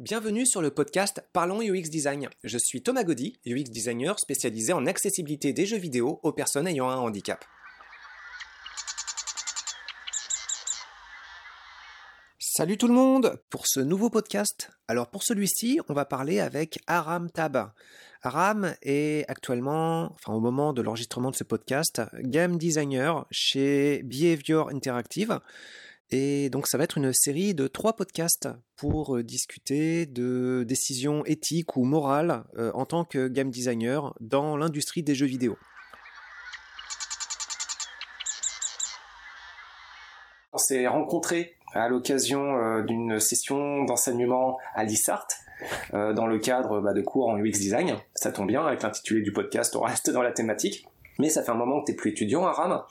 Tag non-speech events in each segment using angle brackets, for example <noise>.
Bienvenue sur le podcast Parlons UX Design. Je suis Thomas Gaudy, UX designer spécialisé en accessibilité des jeux vidéo aux personnes ayant un handicap. Salut tout le monde pour ce nouveau podcast. Alors pour celui-ci, on va parler avec Aram Tab. Aram est actuellement, enfin au moment de l'enregistrement de ce podcast, game designer chez Behavior Interactive. Et donc ça va être une série de trois podcasts pour euh, discuter de décisions éthiques ou morales euh, en tant que game designer dans l'industrie des jeux vidéo. On s'est rencontrés à l'occasion euh, d'une session d'enseignement à l'ISART dans le cadre bah, de cours en UX design. Ça tombe bien avec l'intitulé du podcast, on reste dans la thématique mais ça fait un moment que tu n'es plus étudiant à RAM.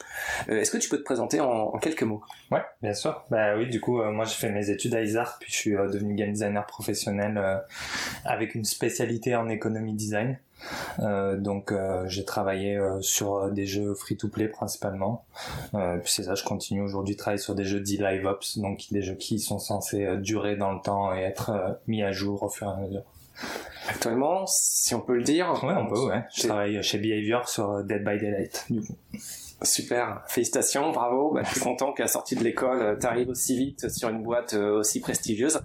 Euh, est-ce que tu peux te présenter en, quelques mots? Ouais, bien sûr. Bah oui, du coup, euh, moi j'ai fait mes études à ISAR, puis je suis euh, devenu game designer professionnel avec une spécialité en économie design. donc j'ai travaillé sur des jeux free-to-play principalement. puis c'est ça, je continue aujourd'hui de travailler sur des jeux dits live ops, donc des jeux qui sont censés durer dans le temps et être mis à jour au fur et à mesure. Actuellement, si on peut le dire. Ouais, on peut, ouais. Je travaille chez Behavior sur euh, Dead by Daylight, du coup. Super, félicitations, bravo. Bah, je suis content qu'à la sortie de l'école, euh, tu arrives aussi vite sur une boîte euh, aussi prestigieuse.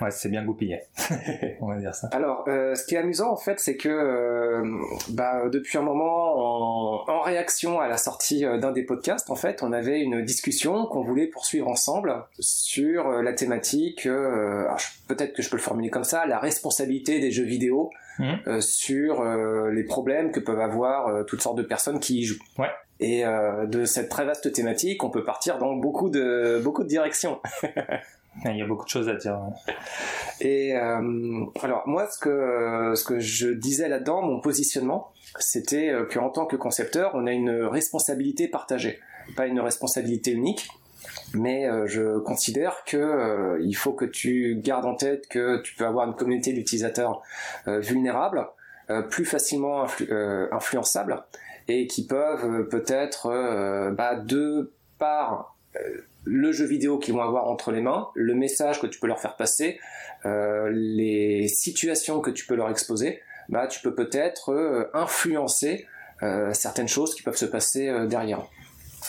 Ouais, c'est bien goupillé. <laughs> On va dire ça. Alors, euh, ce qui est amusant en fait, c'est que euh, bah, depuis un moment, en, réaction à la sortie euh, d'un des podcasts, en fait, on avait une discussion qu'on voulait poursuivre ensemble sur la thématique. Peut-être que je peux le formuler comme ça la responsabilité des jeux vidéo mmh. sur les problèmes que peuvent avoir toutes sortes de personnes qui y jouent. Ouais. Et de cette très vaste thématique, on peut partir dans beaucoup de beaucoup de directions. <laughs> <laughs> Il y a beaucoup de choses à dire. Et euh, alors moi, ce que ce que je disais là-dedans, mon positionnement, c'était euh, qu'en tant que concepteur, on a une responsabilité partagée, pas une responsabilité unique. Mais euh, je considère que il faut que tu gardes en tête que tu peux avoir une communauté d'utilisateurs vulnérables, plus facilement influençables et qui peuvent peut-être bah, de par le jeu vidéo qu'ils vont avoir entre les mains, le message que tu peux leur faire passer, euh, les situations que tu peux leur exposer, bah tu peux peut-être euh, influencer euh, certaines choses qui peuvent se passer derrière.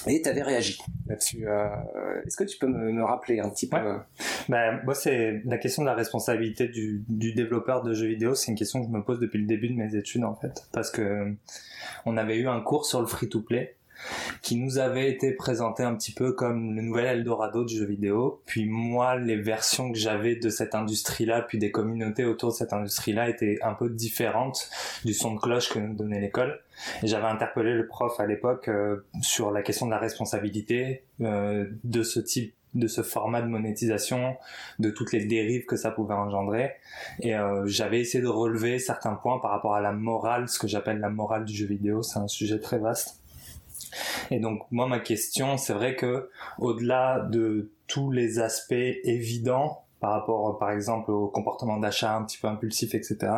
Et tu avais réagi là-dessus. Est-ce que tu peux me, rappeler un petit peu bah, Moi, c'est la question de la responsabilité du, du développeur de jeux vidéo. C'est une question que je me pose depuis le début de mes études, en fait, parce que on avait eu un cours sur le free-to-play qui nous avait été présenté un petit peu comme le nouvel Eldorado du jeu vidéo. Puis moi, les versions que j'avais de cette industrie-là, puis des communautés autour de cette industrie-là étaient un peu différentes du son de cloche que nous donnait l'école. J'avais interpellé le prof à l'époque euh, sur la question de la responsabilité euh, de ce type de ce format de monétisation, de toutes les dérives que ça pouvait engendrer. Et euh, j'avais essayé de relever certains points par rapport à la morale, ce que j'appelle la morale du jeu vidéo. C'est un sujet très vaste. Et donc moi ma question, c'est vrai que au-delà de tous les aspects évidents par rapport par exemple au comportement d'achat un petit peu impulsif etc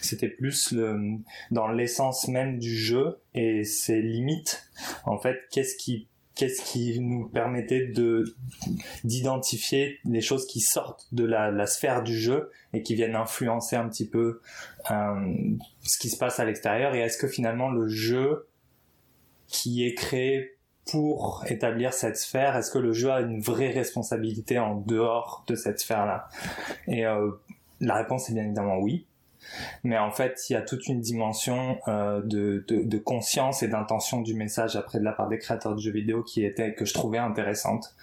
c'était plus le, dans l'essence même du jeu et ses limites. En fait qu'est-ce qui qu'est-ce qui nous permettait de d'identifier les choses qui sortent de la, sphère du jeu et qui viennent influencer un petit peu euh, ce qui se passe à l'extérieur? Et est-ce que finalement le jeu qui est créé pour établir cette sphère Est-ce que le jeu a une vraie responsabilité en dehors de cette sphère-là? Et euh, la réponse est bien évidemment oui. Mais en fait, il y a toute une dimension euh, de, de, de, conscience et d'intention du message après de la part des créateurs de jeux vidéo qui était que je trouvais intéressante.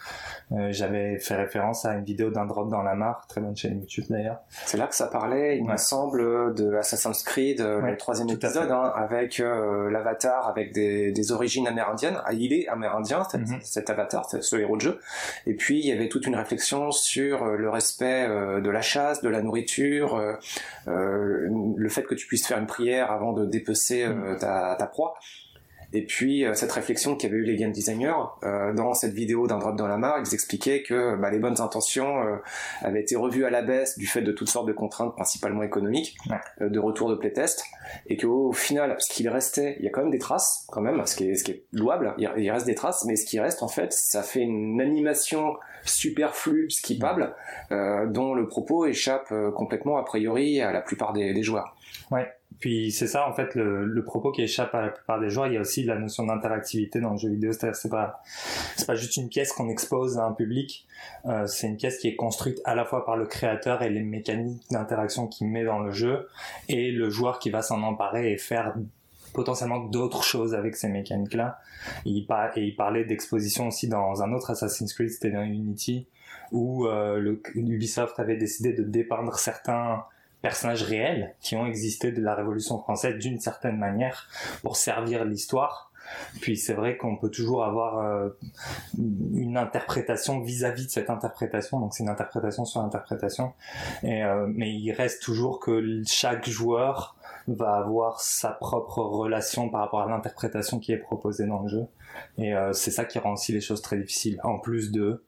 Euh, J'avais fait référence à une vidéo d'un drop dans la mare, très bonne chaîne YouTube d'ailleurs. C'est là que ça parlait, il me semble, de Assassin's Creed, euh, le troisième épisode, hein, avec euh, l'avatar avec des, des, origines amérindiennes. Ah, il est amérindien, mhm. cet avatar, ce héros de jeu. Et puis il y avait toute une réflexion sur le respect de la chasse, de la nourriture. Euh, le fait que tu puisses faire une prière avant de dépecer euh, mm. ta, proie. Et puis euh, cette réflexion qu'avaient eu les game designers euh, dans cette vidéo d'un drop dans la mare, ils expliquaient que bah, les bonnes intentions euh, avaient été revues à la baisse du fait de toutes sortes de contraintes, principalement économiques, de retour de playtest, et qu'au final, ce qu'il restait, il y a quand même des traces, quand même, ce qui est, ce qui est louable, il reste des traces, mais ce qui reste en fait, ça fait une animation superflue, skippable, dont le propos échappe complètement a priori à la plupart des, des joueurs. Ouais. Puis c'est ça en fait le, le, propos qui échappe à la plupart des joueurs. Il y a aussi la notion d'interactivité dans le jeu vidéo. C'est-à-dire c'est pas c'est pas juste une pièce qu'on expose à un public. Euh, c'est une pièce qui est construite à la fois par le créateur et les mécaniques d'interaction qu'il met dans le jeu et le joueur qui va s'en emparer et faire potentiellement d'autres choses avec ces mécaniques-là. Il, et il parlait d'exposition aussi dans un autre Assassin's Creed, c'était dans Unity, où euh, Ubisoft avait décidé de dépeindre certains personnages réels qui ont existé de la Révolution française d'une certaine manière pour servir l'histoire. Puis c'est vrai qu'on peut toujours avoir euh, une interprétation vis-à-vis de cette interprétation, donc c'est une interprétation sur interprétation. Euh, mais il reste toujours que chaque joueur va avoir sa propre relation par rapport à l'interprétation qui est proposée dans le jeu. Et euh, c'est ça qui rend aussi les choses très difficiles. En plus de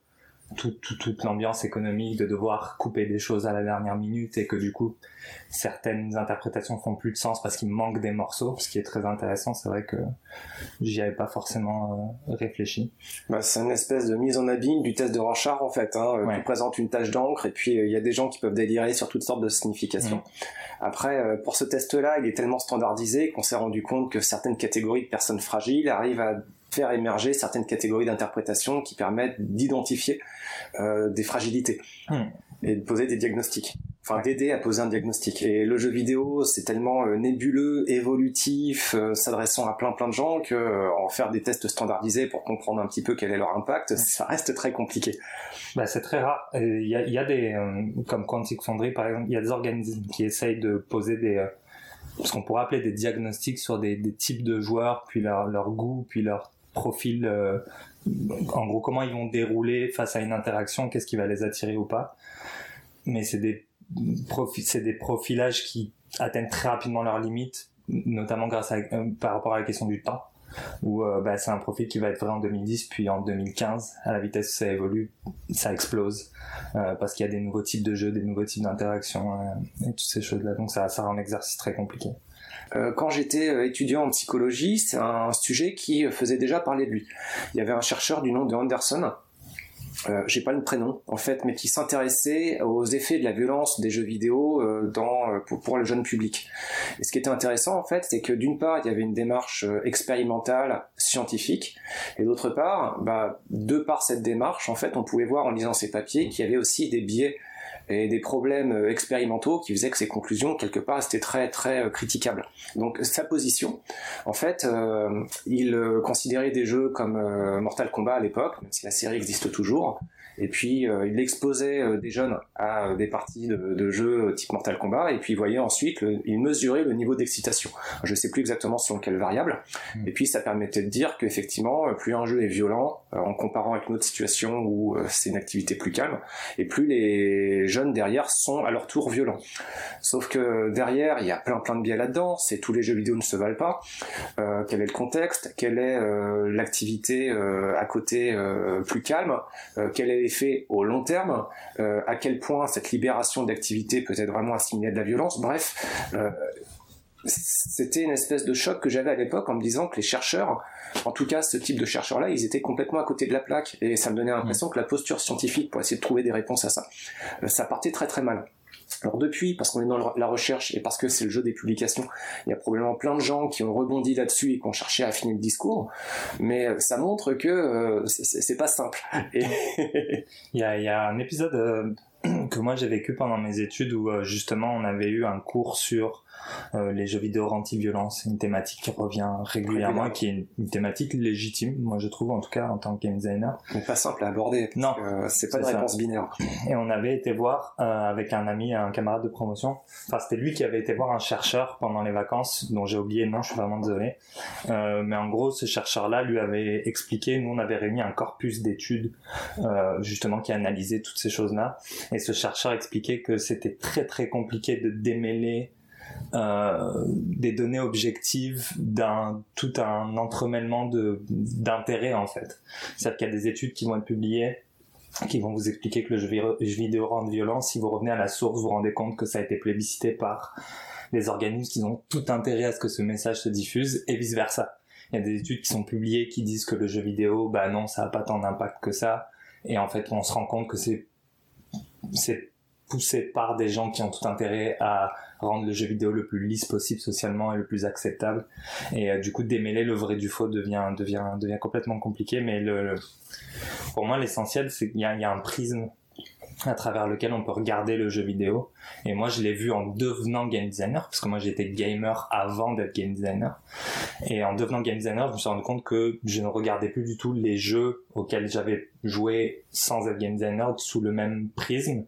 toute l'ambiance économique de devoir couper des choses à la dernière minute et que du coup certaines interprétations font plus de sens parce qu'il manque des morceaux, ce qui est très intéressant. C'est vrai que j'y avais pas forcément euh, réfléchi. Bah, c'est une espèce de mise en abîme du test de Rorschach en fait. Hein. Tu présentes une tâche d'encre et puis euh, il y a des gens qui peuvent délirer sur toutes sortes de significations. Mm. Après, euh, pour ce test-là, il est tellement standardisé qu'on s'est rendu compte que certaines catégories de personnes fragiles arrivent à faire émerger certaines catégories d'interprétation qui permettent d'identifier euh, des fragilités hmm. et de poser des diagnostics. Enfin, d'aider à poser un diagnostic. Et le jeu vidéo, c'est tellement euh, nébuleux, évolutif, euh, s'adressant à plein plein de gens que en faire des tests standardisés pour comprendre un petit peu quel est leur impact, ça reste très compliqué. Bah, c'est très rare. Il y a, y a, des, comme Quantic Foundry par exemple, il y a des organismes qui essayent de poser des ce qu'on pourrait appeler des diagnostics sur des, des, types de joueurs, puis leur, leur goût, puis leur profil, euh, en gros comment ils vont dérouler face à une interaction, qu'est-ce qui va les attirer ou pas. Mais c'est des, c'est des profilages qui atteignent très rapidement leurs limites, notamment grâce à, euh, par rapport à la question du temps où euh, bah, c'est un profil qui va être vrai en 2010 puis en 2015 à la vitesse où ça évolue ça explose parce qu'il y a des nouveaux types de jeux des nouveaux types d'interactions et toutes ces choses là donc ça, ça rend l'exercice très compliqué quand j'étais euh, étudiant en psychologie, c'est un sujet qui faisait déjà parler de lui. Il y avait un chercheur du nom de Anderson, euh, j'ai pas le prénom en fait, mais qui s'intéressait aux effets de la violence des jeux vidéo euh, dans, pour, pour, le jeune public. Et ce qui était intéressant en fait, c'est que d'une part il y avait une démarche expérimentale, scientifique, et d'autre part, bah, de par cette démarche en fait, on pouvait voir en lisant ces papiers qu'il y avait aussi des biais et des problèmes euh, expérimentaux qui faisaient que ses conclusions quelque part étaient très très euh, critiquables. Donc sa position, en fait, euh, il considérait des jeux comme Mortal Kombat à l'époque, même si la série existe toujours, et puis euh, il exposait euh, des jeunes à euh, des parties de, jeux type Mortal Kombat, et puis il voyait ensuite, il mesurait le niveau d'excitation. Je ne sais plus exactement sur quelle variable, hmm. et puis ça permettait de dire qu'effectivement, plus un jeu est violent, en comparant avec une autre situation où c'est une activité plus calme, et plus les jeunes derrière sont à leur tour violents. Sauf que derrière, il y a plein plein de biais là-dedans, c'est tous les jeux vidéo ne se valent pas, quel est le contexte, quelle est l'activité à côté plus calme, quel est fait au long terme, euh, à quel point cette libération d'activité peut être vraiment assimilée à de la violence. Bref, euh, c'était une espèce de choc que j'avais à l'époque en me disant que les chercheurs, en tout cas ce type de chercheurs-là, ils étaient complètement à côté de la plaque et ça me donnait l'impression mmh. que la posture scientifique pour essayer de trouver des réponses à ça, euh, ça partait très très mal. Alors depuis, parce qu'on est dans la recherche et parce que c'est le jeu des publications, il y a probablement plein de gens qui ont rebondi là-dessus et qui ont cherché à affiner le discours, mais euh, ça montre que euh, c'est pas simple. <laughs> il, y a, il, y a, un épisode euh, <clears throat> que moi j'ai vécu pendant mes études où justement on avait eu un cours sur euh, les jeux vidéo anti-violence, une thématique qui revient régulièrement, qui est une, thématique légitime, moi je trouve en tout cas en tant que game designer. Mais pas simple à aborder. Non, c'est pas une réponse binaire. Et on avait été voir euh, avec un ami, un camarade de promotion. Enfin, c'était lui qui avait été voir un chercheur pendant les vacances, dont j'ai oublié le nom, je suis vraiment désolé. Euh, mais en gros, ce chercheur-là lui avait expliqué. Nous, on avait réuni un corpus d'études justement qui analysait toutes ces choses-là. Et ce chercheur expliquait que c'était très très compliqué de démêler euh, des données objectives d'un tout un entremêlement d'intérêts en fait. C'est-à-dire qu'il y a des études qui vont être publiées qui vont vous expliquer que le jeu vidéo rend violent. Si vous revenez à la source, vous vous rendez compte que ça a été plébiscité par des organismes qui ont tout intérêt à ce que ce message se diffuse et vice versa. Il y a des études qui sont publiées qui disent que le jeu vidéo, bah non, ça n'a pas tant d'impact que ça. Et en fait, on se rend compte que c'est poussé par des gens qui ont tout intérêt à rendre le jeu vidéo le plus lisse possible socialement et le plus acceptable. Et euh, du coup, démêler le vrai du faux devient, devient, devient complètement compliqué. Mais le, pour moi, l'essentiel, c'est qu'il y, y a, un prisme à travers lequel on peut regarder le jeu vidéo. Et moi, je l'ai vu en devenant game designer, parce que moi, j'étais gamer avant d'être game designer. Et en devenant game designer, je me suis rendu compte que je ne regardais plus du tout les jeux auxquels j'avais joué sans être game designer sous le même prisme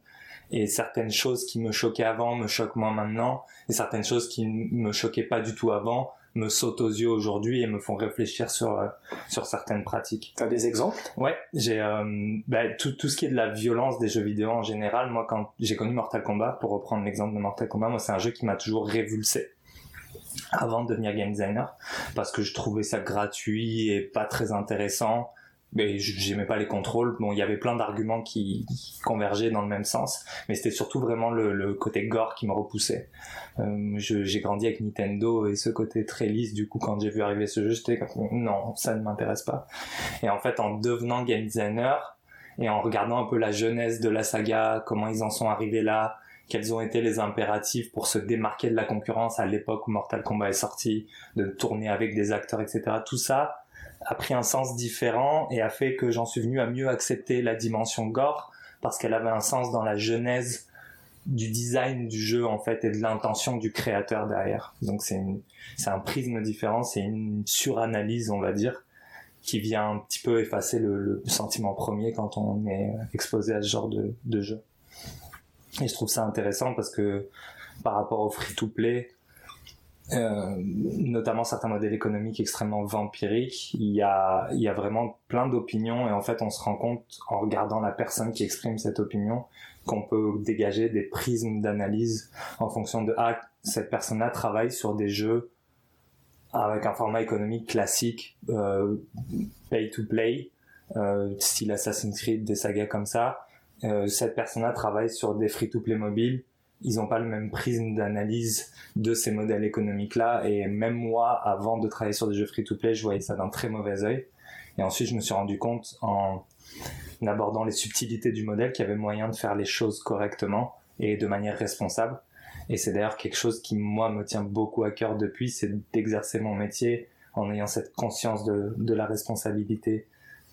et certaines choses qui me choquaient avant me choquent moins maintenant et certaines choses qui me choquaient pas du tout avant me sautent aux yeux aujourd'hui et me font réfléchir sur euh, sur certaines pratiques. T'as des exemples? Ouais, j'ai euh, bah, tout tout ce qui est de la violence des jeux vidéo en général. Moi, quand j'ai connu Mortal Kombat, pour reprendre l'exemple de Mortal Kombat, moi c'est un jeu qui m'a toujours révulsé avant de devenir game designer parce que je trouvais ça gratuit et pas très intéressant mais j'aimais pas les contrôles. Bon, il y avait plein d'arguments qui, convergeaient dans le même sens, mais c'était surtout vraiment le, côté gore qui me repoussait. Euh, j'ai grandi avec Nintendo et ce côté très lisse, du coup, quand j'ai vu arriver ce jeu, j'étais comme non, ça ne m'intéresse pas. Et en fait, en devenant game designer et en regardant un peu la jeunesse de la saga, comment ils en sont arrivés là, quels ont été les impératifs pour se démarquer de la concurrence à l'époque où Mortal Kombat est sorti, de tourner avec des acteurs, etc. Tout ça, a pris un sens différent et a fait que j'en suis venu à mieux accepter la dimension gore parce qu'elle avait un sens dans la genèse du design du jeu en fait et de l'intention du créateur derrière. Donc c'est un prisme différent, c'est une suranalyse on va dire qui vient un petit peu effacer le, sentiment premier quand on est exposé à ce genre de, de jeu. Et je trouve ça intéressant parce que par rapport au free-to-play, euh, notamment certains modèles économiques extrêmement vampiriques, il y a, vraiment plein d'opinions et en fait on se rend compte en regardant la personne qui exprime cette opinion qu'on peut dégager des prismes d'analyse en fonction de ah cette personne-là travaille sur des jeux avec un format économique classique euh, pay to play euh, style Assassin's Creed des sagas comme ça. Cette personne-là travaille sur des free to play mobiles ils n'ont pas le même prisme d'analyse de ces modèles économiques-là. Et même moi, avant de travailler sur des jeux free-to-play, je voyais ça d'un très mauvais œil. Et ensuite, je me suis rendu compte en abordant les subtilités du modèle qu'il y avait moyen de faire les choses correctement et de manière responsable. Et c'est d'ailleurs quelque chose qui, moi, me tient beaucoup à cœur depuis, c'est d'exercer mon métier en ayant cette conscience de, de la responsabilité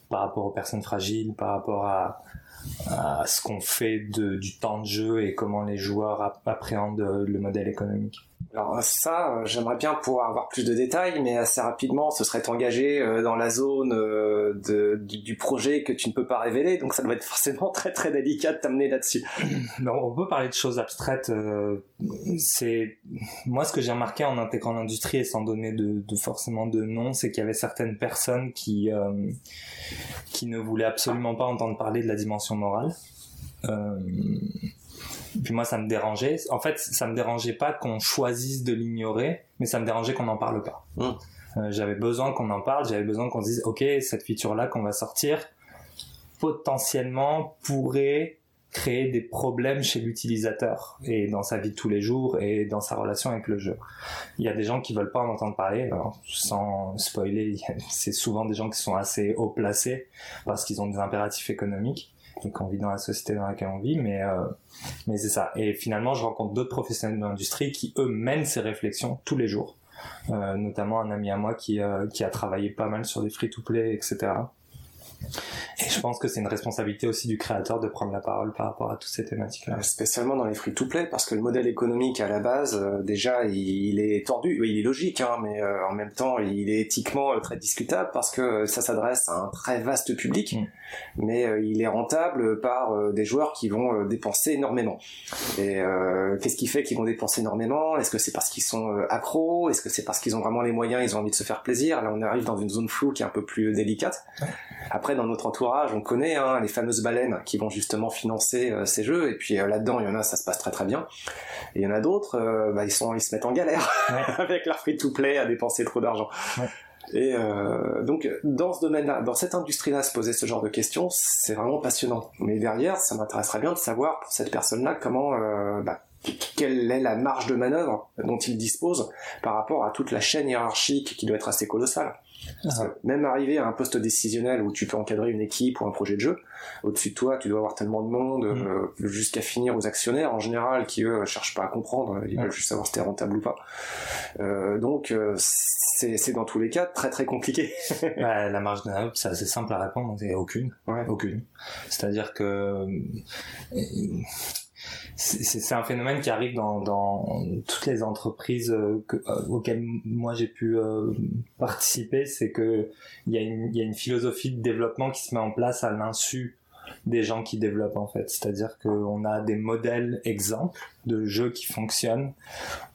par rapport aux personnes fragiles, par rapport à, à ce qu'on fait de, du temps de jeu et comment les joueurs appréhendent le modèle économique. Alors ça, euh, j'aimerais bien pouvoir avoir plus de détails, mais assez rapidement, ce serait engagé euh, dans la zone euh, de, du, projet que tu ne peux pas révéler, donc ça doit être <laughs> forcément très très délicat de t'amener là-dessus. <clears throat> on peut parler de choses abstraites. c'est moi ce que j'ai remarqué en intégrant l'industrie et sans donner de, de forcément de nom, c'est qu'il y avait certaines personnes qui qui ne voulaient absolument pas entendre parler de la dimension morale. Euh, puis moi, ça me dérangeait. En fait, ça me dérangeait pas qu'on choisisse de l'ignorer, mais ça me dérangeait qu'on n'en parle pas. Mmh. Euh, j'avais besoin qu'on en parle, j'avais besoin qu'on dise, ok, cette feature-là qu'on va sortir, potentiellement pourrait créer des problèmes chez l'utilisateur et dans sa vie de tous les jours et dans sa relation avec le jeu. Il y a des gens qui veulent pas en entendre parler, sans spoiler, <laughs> c'est souvent des gens qui sont assez haut placés parce qu'ils ont des impératifs économiques et qu'on vit dans la société dans laquelle on vit, mais euh, mais c'est ça. Et finalement, je rencontre d'autres professionnels de l'industrie qui eux mènent ces réflexions tous les jours. Euh, notamment un ami à moi qui euh, qui a travaillé pas mal sur des free-to-play, etc. Et je pense que c'est une responsabilité aussi du créateur de prendre la parole par rapport à toutes ces thématiques-là. Spécialement dans les free-to-play, parce que le modèle économique à la base, euh, déjà, il, est tordu, il est logique, hein, mais euh, en même temps, il est éthiquement euh, très discutable parce que ça s'adresse à un très vaste public, mm. mais il est rentable par des joueurs qui vont dépenser énormément. Et qu'est-ce qui fait qu'ils vont dépenser énormément? Est-ce que c'est parce qu'ils sont accros? Est-ce que c'est parce qu'ils ont vraiment les moyens, ils ont envie de se faire plaisir? Là, on arrive dans une zone floue qui est un peu plus délicate. Après, après, dans notre entourage, on connaît hein, les fameuses baleines qui vont justement financer euh, ces jeux. Et puis euh, là-dedans, il y en a, ça se passe très très bien. Et il y en a d'autres, euh, bah, ils, sont, ils se mettent en galère <laughs> avec leur free-to-play à dépenser trop d'argent. Et donc, dans ce domaine-là, dans cette industrie-là, se poser ce genre de questions, c'est vraiment passionnant. Mais derrière, ça m'intéresserait bien de savoir pour cette personne-là comment, bah, quelle est la marge de manœuvre dont il dispose par rapport à toute la chaîne hiérarchique qui doit être assez colossale. Ah. Même arriver à un poste décisionnel où tu peux encadrer une équipe ou un projet de jeu, au-dessus de toi, tu dois avoir tellement de monde, mm. euh, jusqu'à finir aux actionnaires en général, qui eux cherchent pas à comprendre, ils veulent juste savoir si t'es rentable ou pas. Euh, donc euh, c'est dans tous les cas très très compliqué. <laughs> bah, la marge de manœuvre, c'est assez simple à répondre, c'est aucune, aucune. C'est-à-dire que c'est un phénomène qui arrive dans, toutes les entreprises euh, euh, auxquelles moi j'ai pu euh, participer, c'est que il y, a une, y a une philosophie de développement qui se met en place à l'insu des gens qui développent en fait. C'est-à-dire qu'on a des modèles exemples de jeux qui fonctionnent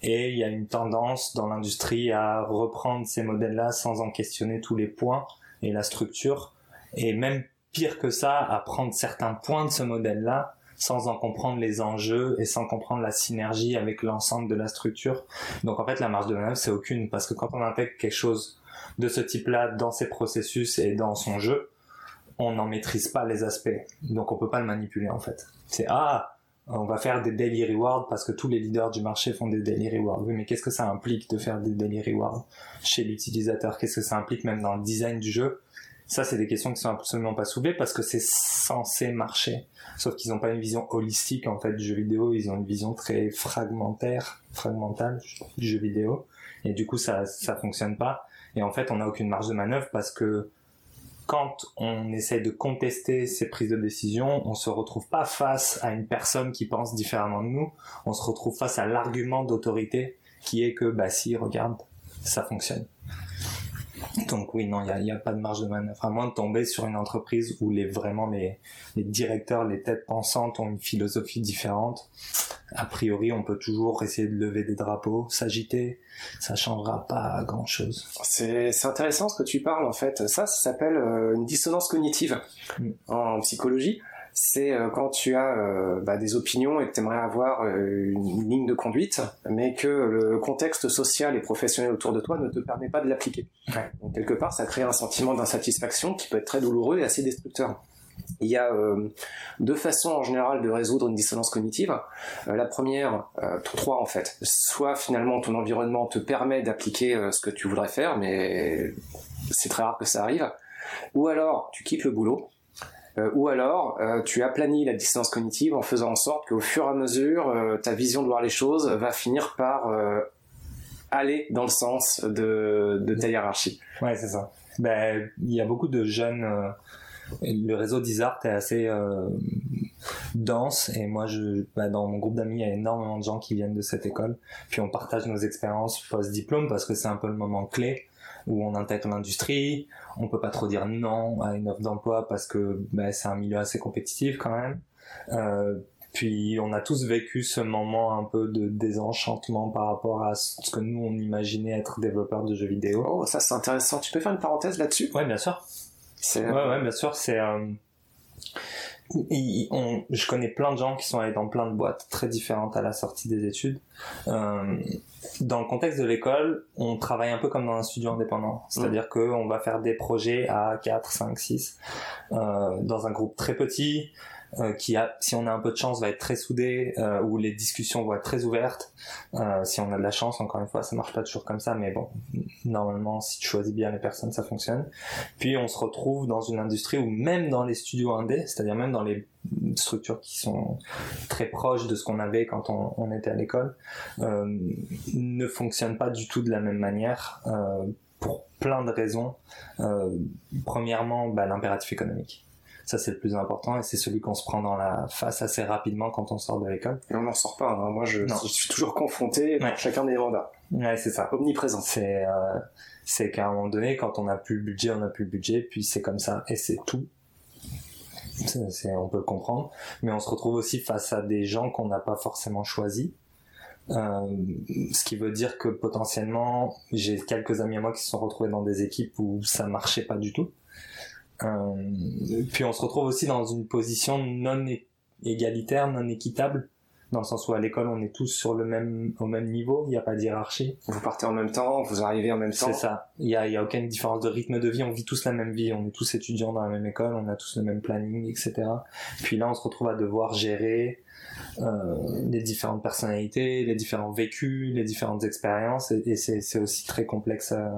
et il y a une tendance dans l'industrie à reprendre ces modèles-là sans en questionner tous les points et la structure et même pire que ça, à prendre certains points de ce modèle-là sans en comprendre les enjeux et sans comprendre la synergie avec l'ensemble de la structure. Donc en fait, la marge de manœuvre, c'est aucune, parce que quand on intègre quelque chose de ce type-là dans ses processus et dans son jeu, on n'en maîtrise pas les aspects. Donc on peut pas le manipuler en fait. C'est ah, on va faire des daily rewards parce que tous les leaders du marché font des daily rewards. Oui, mais qu'est-ce que ça implique de faire des daily rewards chez l'utilisateur? Qu'est-ce que ça implique même dans le design du jeu? Ça, c'est des questions qui sont absolument pas soulevées parce que c'est censé marcher. Sauf qu'ils n'ont pas une vision holistique en fait du jeu vidéo. Ils ont une vision très fragmentaire, fragmentale du jeu vidéo. Et du coup, ça, ça fonctionne pas. Et en fait, on n'a aucune marge de manœuvre parce que quand on essaie de contester ces prises de décision, on se retrouve pas face à une personne qui pense différemment de nous. On se retrouve face à l'argument d'autorité qui est que, bah si, regarde, ça fonctionne. <laughs> Donc oui, non, il n'y a, pas de marge de manœuvre. À moins de tomber sur une entreprise où les, vraiment les, les directeurs, les têtes pensantes ont une philosophie différente. A priori, on peut toujours essayer de lever des drapeaux, s'agiter. Ça changera pas grand chose. C'est intéressant ce que tu parles en fait. Ça, ça s'appelle euh, une dissonance cognitive mm. en psychologie c'est euh, quand tu as euh, bah, des opinions et que tu aimerais avoir euh, une ligne de conduite, mais que le contexte social et professionnel autour de toi ne te permet pas de l'appliquer. Donc quelque part, ça crée un sentiment d'insatisfaction qui peut être très douloureux et assez destructeur. Il y a deux façons en général de résoudre une dissonance cognitive. la première, trois en fait. Soit finalement ton environnement te permet d'appliquer ce que tu voudrais faire, mais c'est très rare que ça arrive. Ou alors tu quittes le boulot euh, ou alors, euh, tu aplanis la distance cognitive en faisant en sorte qu'au fur et à mesure, euh, ta vision de voir les choses va finir par aller dans le sens de, ta hiérarchie. Ouais, c'est ça. Ben, il y a beaucoup de jeunes. le réseau d'Isart est assez dense et moi, je, ben, dans mon groupe d'amis, il y a énormément de gens qui viennent de cette école. Puis on partage nos expériences post-diplôme parce que c'est un peu le moment clé où on intègre l'industrie, on peut pas trop dire non à une offre d'emploi parce que bah, c'est un milieu assez compétitif quand même. Euh, puis on a tous vécu ce moment un peu de désenchantement par rapport à ce que nous on imaginait être développeur de jeux vidéo. Oh, ça c'est intéressant. Tu peux faire une parenthèse là-dessus? Ouais, bien sûr. Ouais, ouais, bien sûr. C'est euh, je connais plein de gens qui sont allés dans plein de boîtes très différentes à la sortie des études. Euh, dans le contexte de l'école, on travaille un peu comme dans un studio indépendant. C'est-à-dire que qu'on va faire des projets à 4, 5, 6 euh, dans un groupe très petit. Euh, qui a, si on a un peu de chance, va être très soudé, euh, où les discussions vont être très ouvertes. Euh, si on a de la chance, encore une fois, ça marche pas toujours comme ça, mais bon, normalement, si tu choisis bien les personnes, ça fonctionne. Puis on se retrouve dans une industrie où même dans les studios indés, c'est-à-dire même dans les structures qui sont très proches de ce qu'on avait quand on, était à l'école, euh, ne fonctionnent pas du tout de la même manière. Pour plein de raisons. premièrement, bah, l'impératif économique. Ça, c'est le plus important et c'est celui qu'on se prend dans la face assez rapidement quand on sort de l'école. Et on n'en sort pas. Hein. Moi, je, suis toujours confronté à chacun des mandats. Ouais, c'est ça. Omniprésent. C'est, euh, c'est qu'à un moment donné, quand on n'a plus le budget, on n'a plus le budget, puis c'est comme ça et c'est tout. On peut le comprendre, mais on se retrouve aussi face à des gens qu'on n'a pas forcément choisis. Euh, ce qui veut dire que potentiellement, j'ai quelques amis à moi qui se sont retrouvés dans des équipes où ça marchait pas du tout. Puis on se retrouve aussi dans une position non égalitaire, non équitable, dans le sens où à l'école on est tous sur le même au même niveau, il n'y a pas de hiérarchie. Vous partez en même temps, vous arrivez en même temps. C'est ça. Il y a, y a aucune différence de rythme de vie, on vit tous la même vie, on est tous étudiants dans la même école, on a tous le même planning, etc. Puis là on se retrouve à devoir gérer euh, les différentes personnalités, les différents vécus, les différentes expériences, et, c'est aussi très complexe. Euh.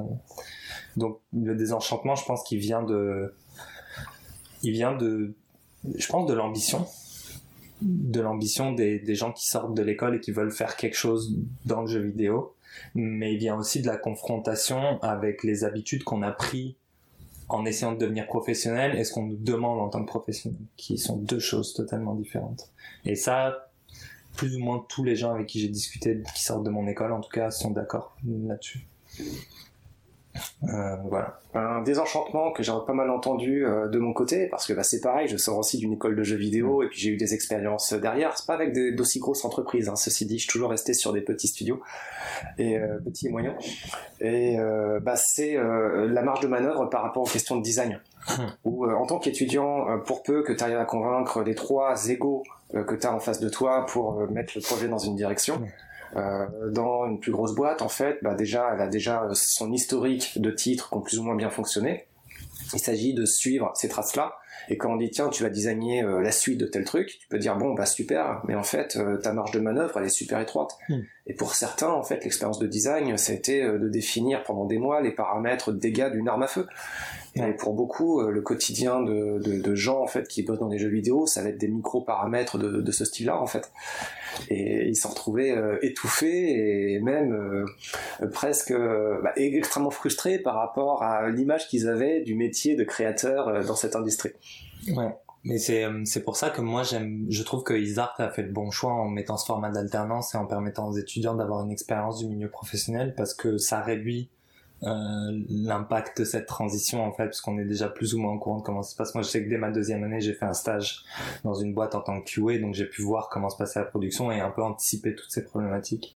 Donc le désenchantement, je pense qu'il vient de, il vient de, je pense de l'ambition de l'ambition des, des, gens qui sortent de l'école et qui veulent faire quelque chose dans le jeu vidéo, mais il vient aussi de la confrontation avec les habitudes qu'on a pris en essayant de devenir professionnel et ce qu'on nous demande en tant que professionnel, qui sont deux choses totalement différentes. Et ça, plus ou moins tous les gens avec qui j'ai discuté, qui sortent de mon école en tout cas, sont d'accord là-dessus. Euh, voilà. Un désenchantement que j'ai pas mal entendu euh, de mon côté, parce que bah, c'est pareil, je sors aussi d'une école de jeux vidéo et puis j'ai eu des expériences derrière. C'est pas avec d'aussi grosses entreprises, hein. ceci dit, je suis toujours resté sur des petits studios et euh, petits et moyens. Et bah, c'est la marge de manœuvre par rapport aux questions de design. Ou en tant qu'étudiant, pour peu que tu arrives à convaincre les trois égaux que tu as en face de toi pour mettre le projet dans une direction. Euh, dans une plus grosse boîte, en fait, bah déjà, elle a déjà son historique de titres qui ont plus ou moins bien fonctionné. Il s'agit de suivre ces traces-là. Et quand on dit tiens, tu vas designer euh, la suite de tel truc, tu peux dire bon bah super, mais en fait euh, ta marge de manœuvre elle est super étroite. Hmm. Et pour certains en fait l'expérience de design ça a été de définir pendant des mois les paramètres de dégâts d'une arme à feu. Et pour beaucoup, le quotidien de, de, de, gens en fait qui bossent dans des jeux vidéo, ça va être des micro paramètres de, de ce style-là en fait et ils s'en retrouvaient euh, étouffés et même euh, presque euh, bah, extrêmement frustrés par rapport à l'image qu'ils avaient du métier de créateur dans cette industrie. Ouais. Mais c'est c'est pour ça que moi je trouve que Isart a fait le bon choix en mettant ce format d'alternance et en permettant aux étudiants d'avoir une expérience du milieu professionnel parce que ça réduit euh, l'impact de cette transition en fait parce qu'on est déjà plus ou moins au courant de comment ça se passe moi je sais que dès ma deuxième année j'ai fait un stage dans une boîte en tant que QA donc j'ai pu voir comment se passait la production et un peu anticiper toutes ces problématiques